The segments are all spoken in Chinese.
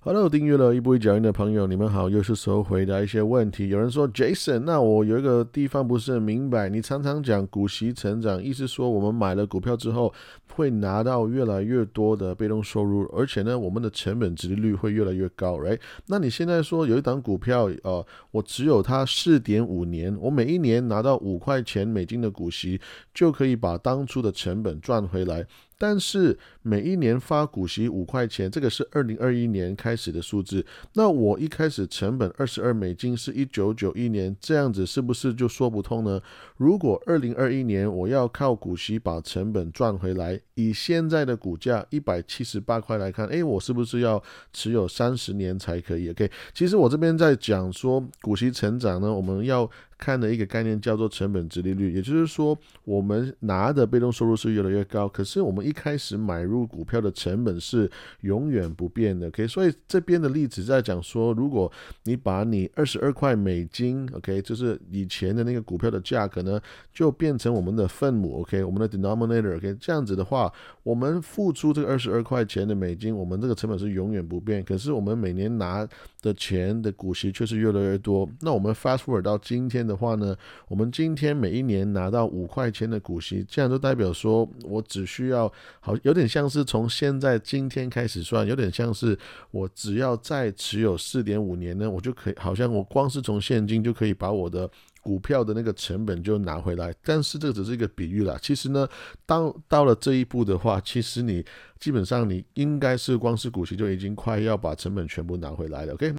Hello，订阅了一步一脚印的朋友，你们好，又是时候回答一些问题。有人说，Jason，那我有一个地方不是很明白，你常常讲股息成长，意思说我们买了股票之后会拿到越来越多的被动收入，而且呢，我们的成本值率会越来越高，right？那你现在说有一档股票，呃，我只有它四点五年，我每一年拿到五块钱美金的股息，就可以把当初的成本赚回来。但是每一年发股息五块钱，这个是二零二一年开始的数字。那我一开始成本二十二美金，是一九九一年这样子，是不是就说不通呢？如果二零二一年我要靠股息把成本赚回来，以现在的股价一百七十八块来看，诶，我是不是要持有三十年才可以？OK，其实我这边在讲说股息成长呢，我们要。看的一个概念叫做成本值利率，也就是说，我们拿的被动收入是越来越高，可是我们一开始买入股票的成本是永远不变的。OK，所以这边的例子在讲说，如果你把你二十二块美金，OK，就是以前的那个股票的价格呢，就变成我们的分母，OK，我们的 denominator，OK，这样子的话，我们付出这个二十二块钱的美金，我们这个成本是永远不变，可是我们每年拿的钱的股息却是越来越多。那我们 fast forward 到今天。的话呢，我们今天每一年拿到五块钱的股息，这样就代表说我只需要好有点像是从现在今天开始算，有点像是我只要再持有四点五年呢，我就可以好像我光是从现金就可以把我的股票的那个成本就拿回来。但是这只是一个比喻啦，其实呢，当到了这一步的话，其实你基本上你应该是光是股息就已经快要把成本全部拿回来了。OK。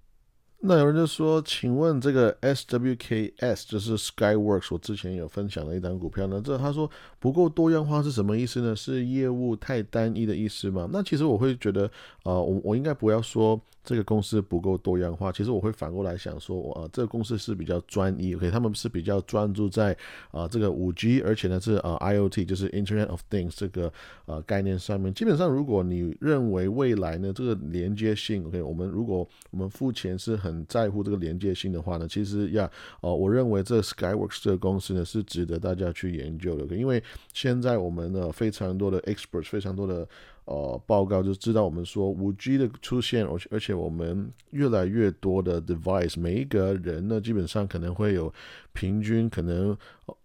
那有人就说，请问这个 SWKS 就是 Skyworks，我之前有分享的一档股票呢。这他说不够多样化是什么意思呢？是业务太单一的意思吗？那其实我会觉得，呃，我我应该不要说。这个公司不够多样化，其实我会反过来想说，呃，这个公司是比较专一，OK，他们是比较专注在啊这个五 G，而且呢是呃 IOT，就是 Internet of Things 这个呃概念上面。基本上，如果你认为未来呢这个连接性，OK，我们如果我们付钱是很在乎这个连接性的话呢，其实呀呃，我认为这 Skyworks 这个公司呢是值得大家去研究的，因为现在我们呢非常多的 experts，非常多的。呃，报告就知道我们说五 G 的出现，而且而且我们越来越多的 device，每一个人呢基本上可能会有平均可能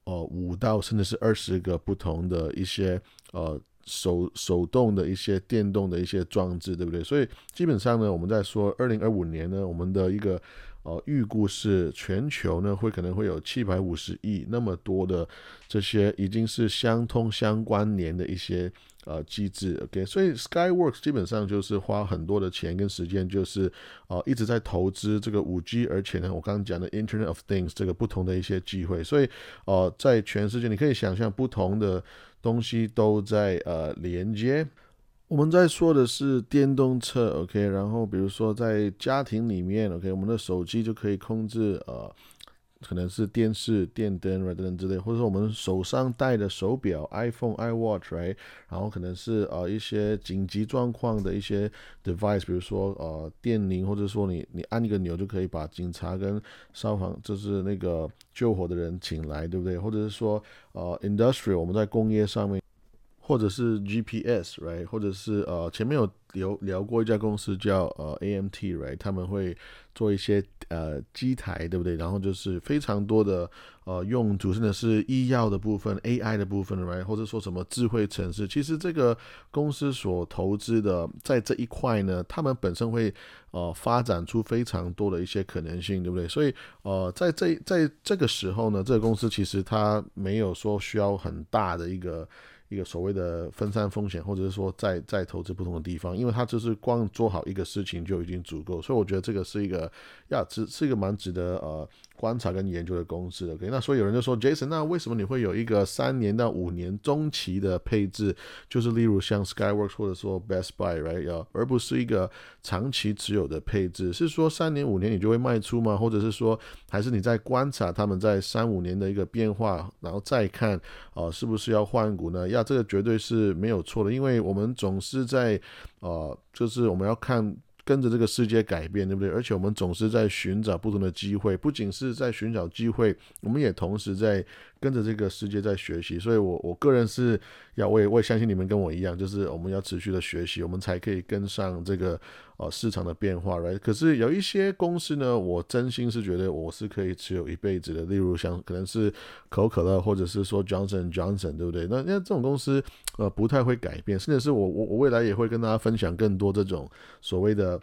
呃五到甚至是二十个不同的一些呃手手动的一些电动的一些装置，对不对？所以基本上呢，我们在说二零二五年呢，我们的一个呃预估是全球呢会可能会有七百五十亿那么多的这些已经是相通相关联的一些。呃，机制，OK，所以 Skyworks 基本上就是花很多的钱跟时间，就是呃一直在投资这个五 G，而且呢，我刚刚讲的 Internet of Things 这个不同的一些机会，所以呃，在全世界你可以想象不同的东西都在呃连接。我们在说的是电动车，OK，然后比如说在家庭里面，OK，我们的手机就可以控制呃。可能是电视、电灯等等之类，或者说我们手上戴的手表，iPhone、iWatch，right？然后可能是呃一些紧急状况的一些 device，比如说呃电铃，或者说你你按一个钮就可以把警察跟消防，就是那个救火的人请来，对不对？或者是说呃 industry，我们在工业上面。或者是 GPS，right？或者是呃，前面有聊聊过一家公司叫呃 AMT，right？他们会做一些呃机台，对不对？然后就是非常多的呃用途，甚至是医药的部分、AI 的部分，right？或者说什么智慧城市，其实这个公司所投资的在这一块呢，他们本身会呃发展出非常多的一些可能性，对不对？所以呃，在这在这个时候呢，这个公司其实它没有说需要很大的一个。一个所谓的分散风险，或者是说在在投资不同的地方，因因为他就是光做好一个事情就已经足够，所以我觉得这个是一个呀值是一个蛮值得呃观察跟研究的公司。OK，那所以有人就说，Jason，那为什么你会有一个三年到五年中期的配置，就是例如像 Skyworks 或者说 Best Buy，right？要而不是一个长期持有的配置，是说三年五年你就会卖出吗？或者是说还是你在观察他们在三五年的一个变化，然后再看呃是不是要换股呢？呀这个绝对是没有错的，因为我们总是在，呃，就是我们要看跟着这个世界改变，对不对？而且我们总是在寻找不同的机会，不仅是在寻找机会，我们也同时在跟着这个世界在学习，所以我我个人是要，我也我也相信你们跟我一样，就是我们要持续的学习，我们才可以跟上这个呃市场的变化来可是有一些公司呢，我真心是觉得我是可以持有一辈子的，例如像可能是可口可乐，或者是说 Johnson Johnson，对不对？那那这种公司呃不太会改变，甚至是我我我未来也会跟大家分享更多这种所谓的。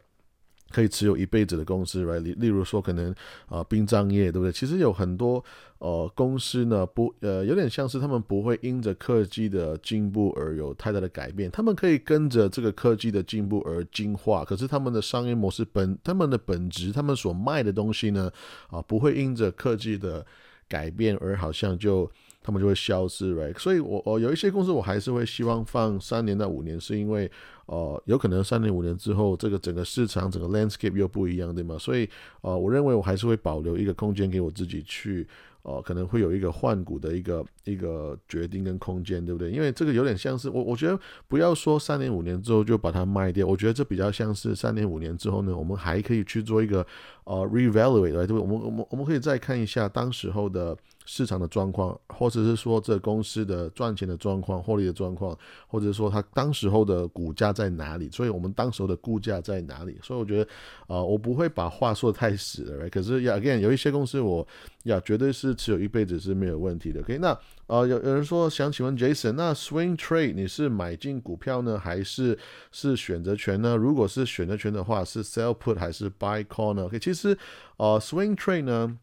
可以持有一辈子的公司来例例如说，可能啊，殡葬业，对不对？其实有很多呃公司呢，不呃，有点像是他们不会因着科技的进步而有太大的改变，他们可以跟着这个科技的进步而进化，可是他们的商业模式本他们的本质，他们所卖的东西呢，啊，不会因着科技的改变而好像就。他们就会消失，right？所以，我我有一些公司，我还是会希望放三年到五年，是因为，呃，有可能三年五年之后，这个整个市场整个 landscape 又不一样，对吗？所以，呃，我认为我还是会保留一个空间给我自己去。哦，可能会有一个换股的一个一个决定跟空间，对不对？因为这个有点像是我，我觉得不要说三年五年之后就把它卖掉，我觉得这比较像是三年五年之后呢，我们还可以去做一个呃 revaluate，对不对？我们我们我们可以再看一下当时候的市场的状况，或者是说这公司的赚钱的状况、获利的状况，或者说它当时候的股价在哪里？所以我们当时候的估价在哪里？所以我觉得啊，我不会把话说的太死了，可是，again 有一些公司我呀绝对是。持有一辈子是没有问题的。OK，那呃有有人说想请问 Jason，那 Swing Trade 你是买进股票呢，还是是选择权呢？如果是选择权的话，是 Sell Put 还是 Buy Call 呢？OK，其实呃 Swing Trade 呢，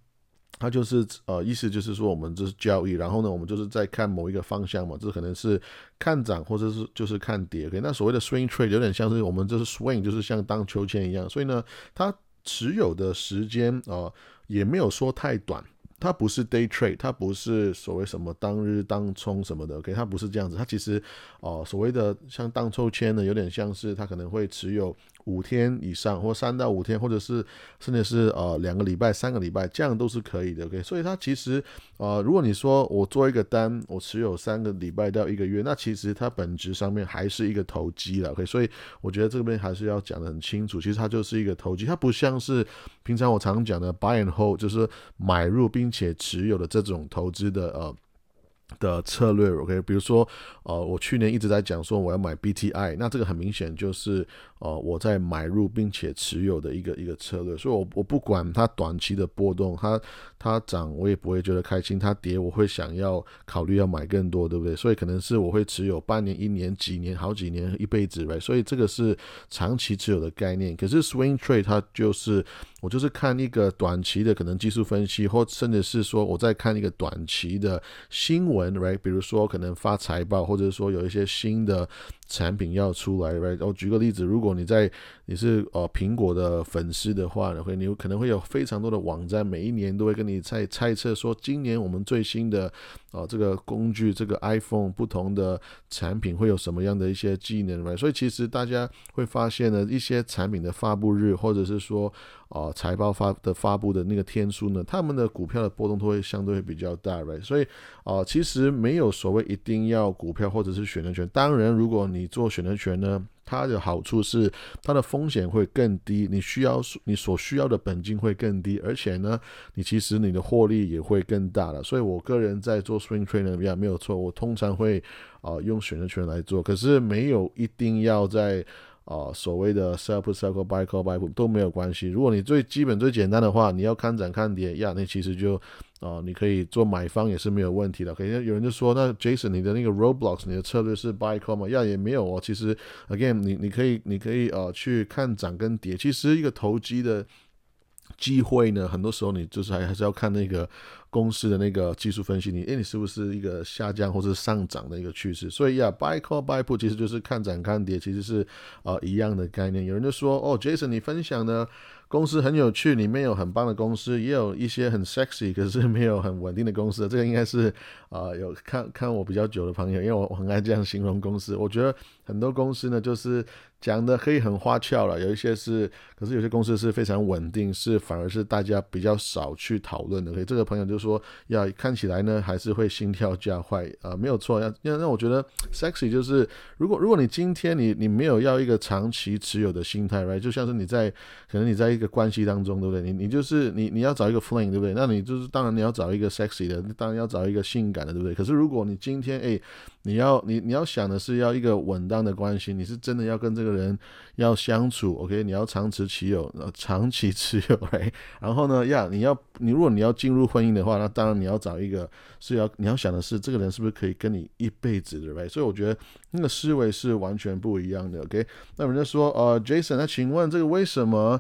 它就是呃意思就是说我们这是交易，然后呢我们就是在看某一个方向嘛，这可能是看涨或者是就是看跌。OK，那所谓的 Swing Trade 有点像是我们这是 Swing，就是像荡秋千一样，所以呢它持有的时间啊也没有说太短。它不是 day trade，它不是所谓什么当日当冲什么的，OK，它不是这样子，它其实哦所谓的像当抽签呢，有点像是它可能会持有。五天以上，或三到五天，或者是甚至是呃两个礼拜、三个礼拜，这样都是可以的。OK，所以它其实呃，如果你说我做一个单，我持有三个礼拜到一个月，那其实它本质上面还是一个投机了。OK，所以我觉得这边还是要讲的很清楚，其实它就是一个投机，它不像是平常我常讲的 buy and hold，就是买入并且持有的这种投资的呃。的策略，OK，比如说，呃，我去年一直在讲说我要买 BTI，那这个很明显就是，呃，我在买入并且持有的一个一个策略，所以我我不管它短期的波动，它它涨我也不会觉得开心，它跌我会想要考虑要买更多，对不对？所以可能是我会持有半年、一年、几年、好几年、一辈子，right？所以这个是长期持有的概念。可是 Swing Trade 它就是我就是看一个短期的可能技术分析，或甚至是说我在看一个短期的新闻。right，比如说可能发财报，或者说有一些新的产品要出来，right。我举个例子，如果你在你是呃苹果的粉丝的话呢，会你可能会有非常多的网站，每一年都会跟你在猜测说，今年我们最新的呃这个工具，这个 iPhone 不同的产品会有什么样的一些技能，right。所以其实大家会发现呢，一些产品的发布日，或者是说啊财报发的发布的那个天数呢，他们的股票的波动都会相对会比较大，right。所以啊其实。没有所谓一定要股票或者是选择权。当然，如果你做选择权呢，它的好处是它的风险会更低，你需要你所需要的本金会更低，而且呢，你其实你的获利也会更大了。所以我个人在做 swing trade 呢，没有错，我通常会啊用选择权来做，可是没有一定要在。啊，所谓的 sell put sell call buy call buy put 都没有关系。如果你最基本最简单的话，你要看涨看跌呀，那其实就啊，你可以做买方也是没有问题的。可能有人就说，那 Jason 你的那个 Roblox 你的策略是 buy call 吗？呀，也没有哦。其实 again 你你可以你可以啊去看涨跟跌。其实一个投机的机会呢，很多时候你就是还还是要看那个。公司的那个技术分析，你诶，你是不是一个下降或者上涨的一个趋势？所以呀，buy call buy put 其实就是看涨看跌，其实是呃一样的概念。有人就说，哦，Jason，你分享的公司很有趣，里面有很棒的公司，也有一些很 sexy 可是没有很稳定的公司。这个应该是啊，有看看我比较久的朋友，因为我我很爱这样形容公司。我觉得很多公司呢，就是讲的可以很花俏了，有一些是，可是有些公司是非常稳定，是反而是大家比较少去讨论的。所以这个朋友就。说要看起来呢还是会心跳加快啊，没有错。要那那我觉得 sexy 就是如果如果你今天你你没有要一个长期持有的心态，right？就像是你在可能你在一个关系当中，对不对？你你就是你你要找一个 flame，对不对？那你就是当然你要找一个 sexy 的，当然要找一个性感的，对不对？可是如果你今天哎，你要你你要想的是要一个稳当的关系，你是真的要跟这个人要相处，OK？你要长持其有，长期持有，哎，然后呢，呀，你要你如果你要进入婚姻的话，那当然你要找一个是要你要想的是这个人是不是可以跟你一辈子的，right？所以我觉得那个思维是完全不一样的，OK？那人家说，呃，Jason，那请问这个为什么？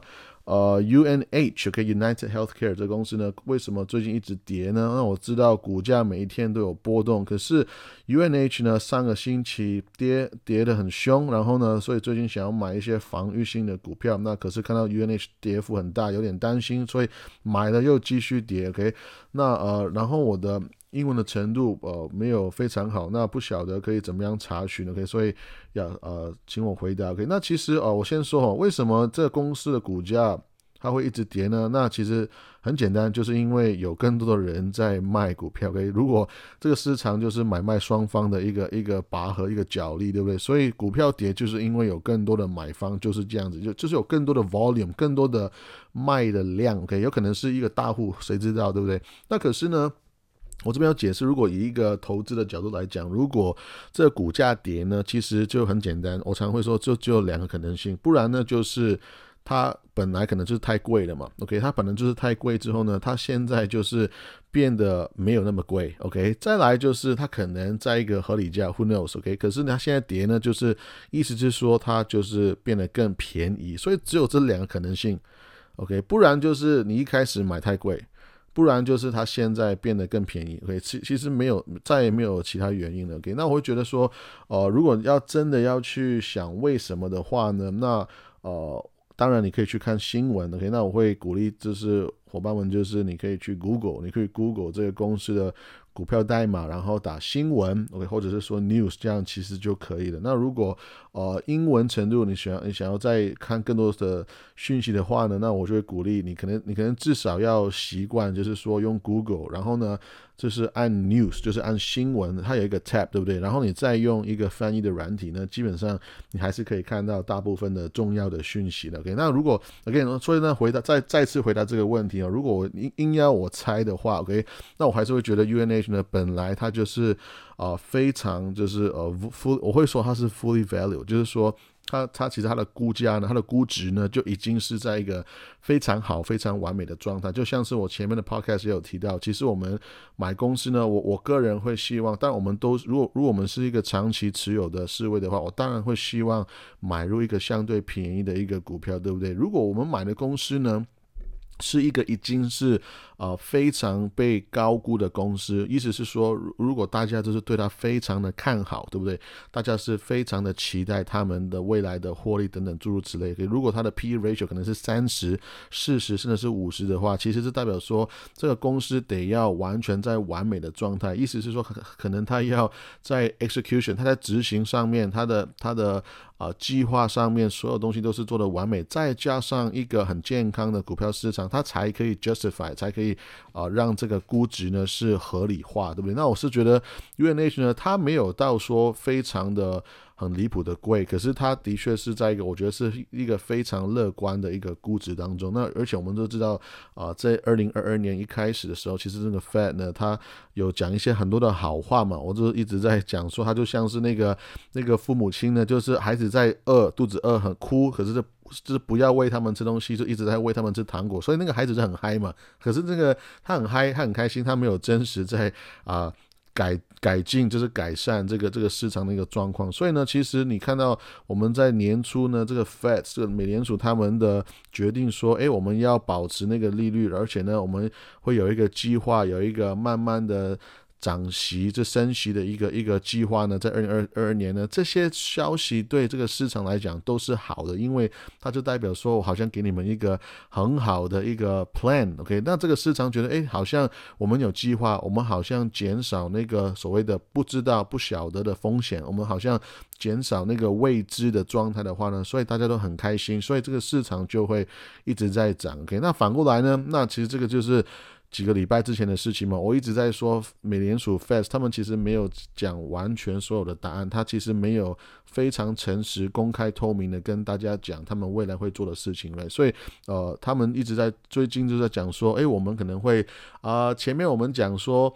呃，UNH，OK，United Healthcare 这个公司呢，为什么最近一直跌呢？那我知道股价每一天都有波动，可是 UNH 呢，上个星期跌跌得很凶，然后呢，所以最近想要买一些防御性的股票，那可是看到 UNH 跌幅很大，有点担心，所以买了又继续跌，OK，那呃，然后我的。英文的程度呃没有非常好，那不晓得可以怎么样查询呢？OK，所以要呃请我回答。OK，那其实哦我先说哦，为什么这公司的股价它会一直跌呢？那其实很简单，就是因为有更多的人在卖股票。OK，如果这个市场就是买卖双方的一个一个拔河一个角力，对不对？所以股票跌就是因为有更多的买方就是这样子，就就是有更多的 volume，更多的卖的量。OK，有可能是一个大户，谁知道对不对？那可是呢？我这边要解释，如果以一个投资的角度来讲，如果这股价跌呢，其实就很简单。我常会说，就只有两个可能性，不然呢，就是它本来可能就是太贵了嘛。OK，它本来就是太贵之后呢，它现在就是变得没有那么贵。OK，再来就是它可能在一个合理价，Who knows？OK，可是它现在跌呢，就是意思就是说它就是变得更便宜，所以只有这两个可能性。OK，不然就是你一开始买太贵。不然就是它现在变得更便宜，OK，其其实没有，再也没有其他原因了，OK。那我会觉得说，呃，如果要真的要去想为什么的话呢，那呃，当然你可以去看新闻，OK。那我会鼓励就是伙伴们，就是你可以去 Google，你可以 Google 这个公司的。股票代码，然后打新闻，OK，或者是说 news，这样其实就可以了。那如果呃英文程度你想你想要再看更多的讯息的话呢，那我就会鼓励你，可能你可能至少要习惯，就是说用 Google，然后呢。就是按 news，就是按新闻，它有一个 tab，对不对？然后你再用一个翻译的软体呢，基本上你还是可以看到大部分的重要的讯息的。OK，那如果 OK，所以呢，回答再再次回答这个问题啊，如果我硬硬要我猜的话，OK，那我还是会觉得 UNH 呢，本来它就是啊非常就是呃 full，我会说它是 fully value，就是说。它它其实它的估价呢，它的估值呢，就已经是在一个非常好、非常完美的状态。就像是我前面的 podcast 也有提到，其实我们买公司呢，我我个人会希望，但我们都如果如果我们是一个长期持有的思维的话，我当然会希望买入一个相对便宜的一个股票，对不对？如果我们买的公司呢，是一个已经是呃非常被高估的公司，意思是说，如果大家都是对它非常的看好，对不对？大家是非常的期待他们的未来的获利等等诸如此类。如果它的 P/E ratio 可能是三十、四十甚至是五十的话，其实是代表说这个公司得要完全在完美的状态，意思是说可可能它要在 execution，它在执行上面，它的它的啊计划上面所有东西都是做的完美，再加上一个很健康的股票市场。它才可以 justify，才可以啊让这个估值呢是合理化，对不对？那我是觉得 UNH 呢，它没有到说非常的很离谱的贵，可是它的确是在一个我觉得是一个非常乐观的一个估值当中。那而且我们都知道啊，在二零二二年一开始的时候，其实这个 Fed 呢，它有讲一些很多的好话嘛，我就一直在讲说，它就像是那个那个父母亲呢，就是孩子在饿，肚子饿很哭，可是这。就是不要喂他们吃东西，就一直在喂他们吃糖果，所以那个孩子就很嗨嘛。可是这个他很嗨，他很开心，他没有真实在啊改改进，就是改善这个这个市场的一个状况。所以呢，其实你看到我们在年初呢，这个 Fed 这个美联储他们的决定说，哎，我们要保持那个利率，而且呢，我们会有一个计划，有一个慢慢的。涨息，这升息的一个一个计划呢，在二零二二年呢，这些消息对这个市场来讲都是好的，因为它就代表说我好像给你们一个很好的一个 plan，OK？那这个市场觉得，哎，好像我们有计划，我们好像减少那个所谓的不知道、不晓得的风险，我们好像减少那个未知的状态的话呢，所以大家都很开心，所以这个市场就会一直在涨，OK？那反过来呢，那其实这个就是。几个礼拜之前的事情嘛，我一直在说美联储 Fed 他们其实没有讲完全所有的答案，他其实没有非常诚实、公开、透明的跟大家讲他们未来会做的事情了。所以呃，他们一直在最近就在讲说，诶，我们可能会啊，前面我们讲说。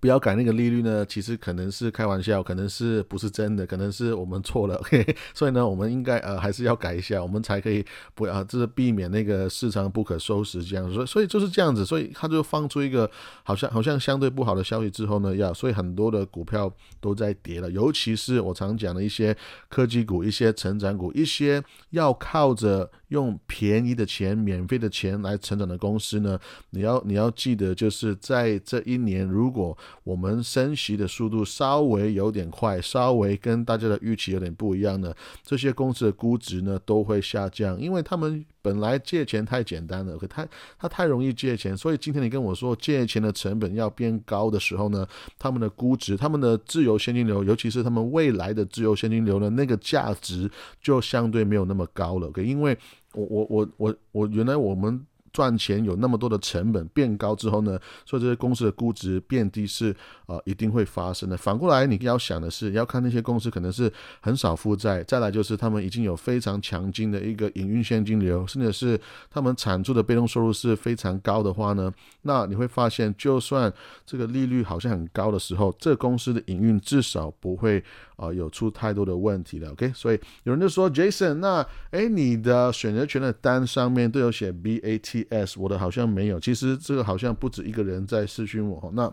不要改那个利率呢？其实可能是开玩笑，可能是不是真的？可能是我们错了。所以呢，我们应该呃还是要改一下，我们才可以不啊，这是避免那个市场不可收拾这样。所以所以就是这样子。所以他就放出一个好像好像相对不好的消息之后呢，要所以很多的股票都在跌了。尤其是我常讲的一些科技股、一些成长股、一些要靠着用便宜的钱、免费的钱来成长的公司呢，你要你要记得，就是在这一年如果我们升息的速度稍微有点快，稍微跟大家的预期有点不一样呢，这些公司的估值呢都会下降，因为他们本来借钱太简单了，可太他太容易借钱，所以今天你跟我说借钱的成本要变高的时候呢，他们的估值，他们的自由现金流，尤其是他们未来的自由现金流的那个价值就相对没有那么高了。因为我我我我我原来我们。赚钱有那么多的成本变高之后呢，所以这些公司的估值变低是呃一定会发生的。反过来你要想的是，要看那些公司可能是很少负债，再来就是他们已经有非常强劲的一个营运现金流，甚至是他们产出的被动收入是非常高的话呢，那你会发现，就算这个利率好像很高的时候，这公司的营运至少不会。啊，有出太多的问题了，OK？所以有人就说，Jason，那哎，你的选择权的单上面都有写 BATS，我的好像没有。其实这个好像不止一个人在私讯我。那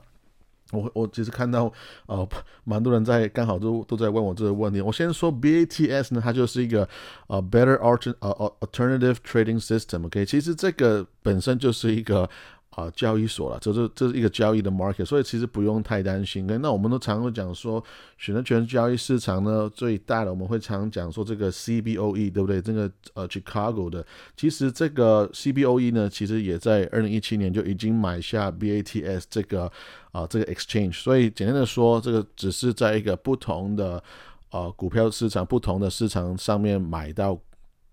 我我其实看到呃，蛮多人在刚好都都在问我这个问题。我先说 BATS 呢，它就是一个呃 Better Alter 呃 Alternative Trading System，OK？其实这个本身就是一个。啊，交易所了，这是这是一个交易的 market，所以其实不用太担心。那我们都常会讲说，选择权交易市场呢最大的，我们会常讲说这个 CBOE，对不对？这个呃 Chicago 的，其实这个 CBOE 呢，其实也在二零一七年就已经买下 BATS 这个啊这个 exchange。所以简单的说，这个只是在一个不同的呃股票市场、不同的市场上面买到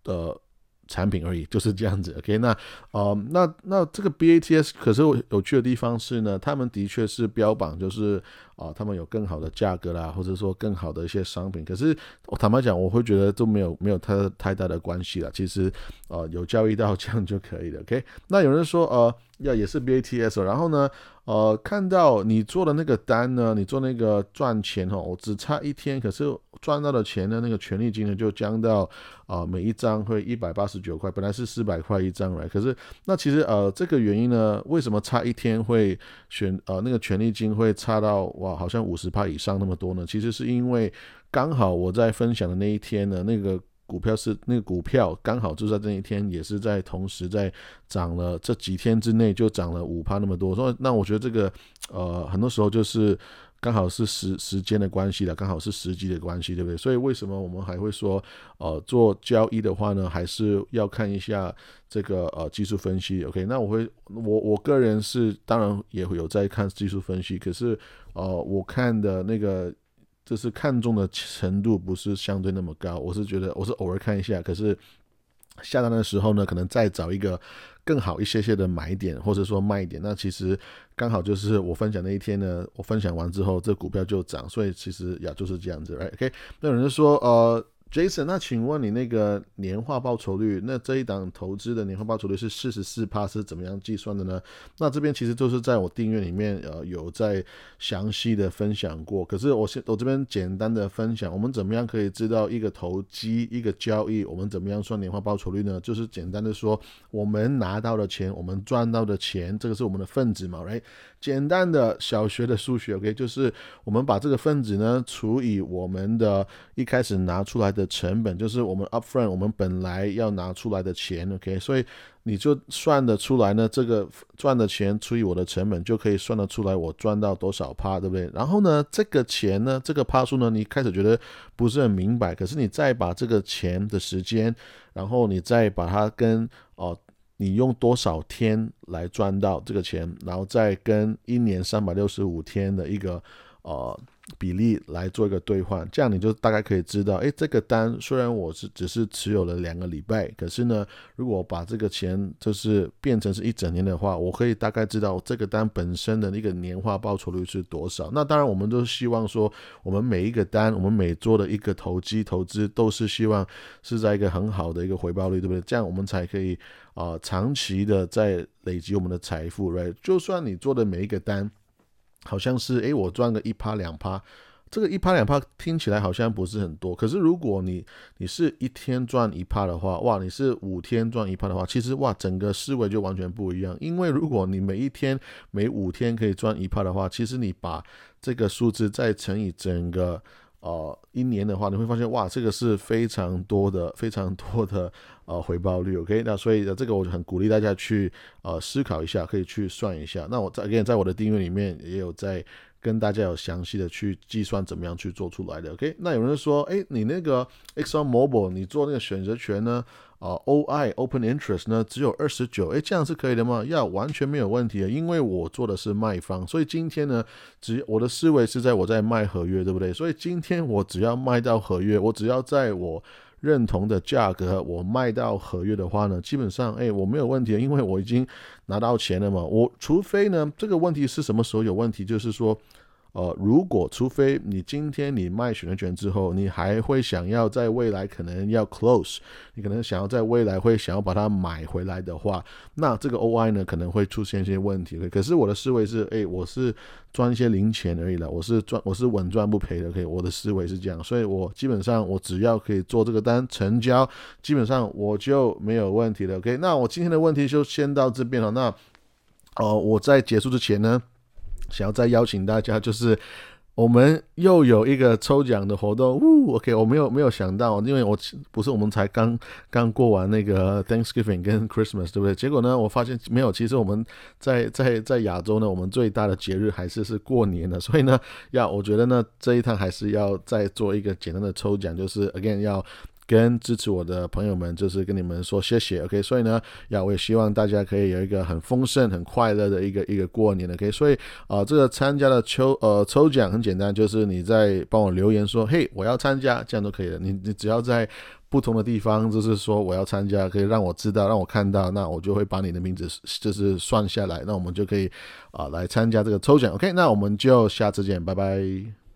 的。产品而已，就是这样子。OK，那呃，那那这个 BATS 可是有趣的地方是呢，他们的确是标榜就是啊，他们有更好的价格啦，或者说更好的一些商品。可是我坦白讲，我会觉得都没有没有太太大的关系了。其实呃，有交易到这样就可以了。OK，那有人说呃。要也是 BATS，然后呢，呃，看到你做的那个单呢，你做那个赚钱哦，我只差一天，可是赚到的钱呢，那个权利金呢就降到啊每一张会一百八十九块，本来是四百块一张来，可是那其实呃这个原因呢，为什么差一天会选呃那个权利金会差到哇好像五十趴以上那么多呢？其实是因为刚好我在分享的那一天呢，那个。股票是那个股票，刚好就在这一天，也是在同时在涨了，这几天之内就涨了五趴那么多。所以那我觉得这个呃，很多时候就是刚好是时时间的关系了，刚好是时机的关系，对不对？所以为什么我们还会说呃做交易的话呢，还是要看一下这个呃技术分析？OK，那我会我我个人是当然也会有在看技术分析，可是呃我看的那个。就是看中的程度不是相对那么高，我是觉得我是偶尔看一下，可是下单的时候呢，可能再找一个更好一些些的买点或者说卖点，那其实刚好就是我分享那一天呢，我分享完之后，这股票就涨，所以其实也就是这样子，OK，那有人说呃。Jason，那请问你那个年化报酬率，那这一档投资的年化报酬率是四十四帕，是怎么样计算的呢？那这边其实都是在我订阅里面，呃，有在详细的分享过。可是我现我这边简单的分享，我们怎么样可以知道一个投机一个交易，我们怎么样算年化报酬率呢？就是简单的说，我们拿到的钱，我们赚到的钱，这个是我们的分子嘛来简单的小学的数学，OK，就是我们把这个分子呢除以我们的一开始拿出来的成本，就是我们 upfront 我们本来要拿出来的钱，OK，所以你就算得出来呢，这个赚的钱除以我的成本，就可以算得出来我赚到多少趴，对不对？然后呢，这个钱呢，这个趴数呢，你开始觉得不是很明白，可是你再把这个钱的时间，然后你再把它跟哦。你用多少天来赚到这个钱，然后再跟一年三百六十五天的一个呃比例来做一个兑换，这样你就大概可以知道，哎，这个单虽然我是只是持有了两个礼拜，可是呢，如果把这个钱就是变成是一整年的话，我可以大概知道这个单本身的那个年化报酬率是多少。那当然，我们都希望说，我们每一个单，我们每做的一个投机投资，都是希望是在一个很好的一个回报率，对不对？这样我们才可以啊长期的在累积我们的财富，right？就算你做的每一个单。好像是诶，我赚个一趴两趴，这个一趴两趴听起来好像不是很多，可是如果你你是一天赚一趴的话，哇，你是五天赚一趴的话，其实哇，整个思维就完全不一样。因为如果你每一天每五天可以赚一趴的话，其实你把这个数字再乘以整个呃一年的话，你会发现哇，这个是非常多的非常多的呃回报率。OK，那所以这个我就很鼓励大家去呃思考一下，可以去算一下。那我在跟在我的订阅里面也有在跟大家有详细的去计算怎么样去做出来的。OK，那有人说，哎，你那个 Exxon Mobil 你做那个选择权呢？啊，OI Open Interest 呢只有二十九，哎，这样是可以的吗？要完全没有问题的，因为我做的是卖方，所以今天呢，只我的思维是在我在卖合约，对不对？所以今天我只要卖到合约，我只要在我认同的价格我卖到合约的话呢，基本上哎我没有问题，因为我已经拿到钱了嘛。我除非呢，这个问题是什么时候有问题？就是说。呃，如果除非你今天你卖选择权之后，你还会想要在未来可能要 close，你可能想要在未来会想要把它买回来的话，那这个 OI 呢可能会出现一些问题。可是我的思维是，哎，我是赚一些零钱而已了，我是赚，我是稳赚不赔的。可以，我的思维是这样，所以我基本上我只要可以做这个单成交，基本上我就没有问题了。OK，那我今天的问题就先到这边了。那哦，我在结束之前呢？想要再邀请大家，就是我们又有一个抽奖的活动。呜，OK，我没有没有想到，因为我不是我们才刚刚过完那个 Thanksgiving 跟 Christmas，对不对？结果呢，我发现没有。其实我们在在在亚洲呢，我们最大的节日还是是过年的。所以呢，要我觉得呢，这一趟还是要再做一个简单的抽奖，就是 Again 要。跟支持我的朋友们，就是跟你们说谢谢，OK。所以呢，呀，我也希望大家可以有一个很丰盛、很快乐的一个一个过年，OK。所以啊，这个参加的抽呃抽奖很简单，就是你在帮我留言说，嘿，我要参加，这样都可以了。你你只要在不同的地方，就是说我要参加，可以让我知道，让我看到，那我就会把你的名字就是算下来，那我们就可以啊来参加这个抽奖，OK。那我们就下次见，拜拜。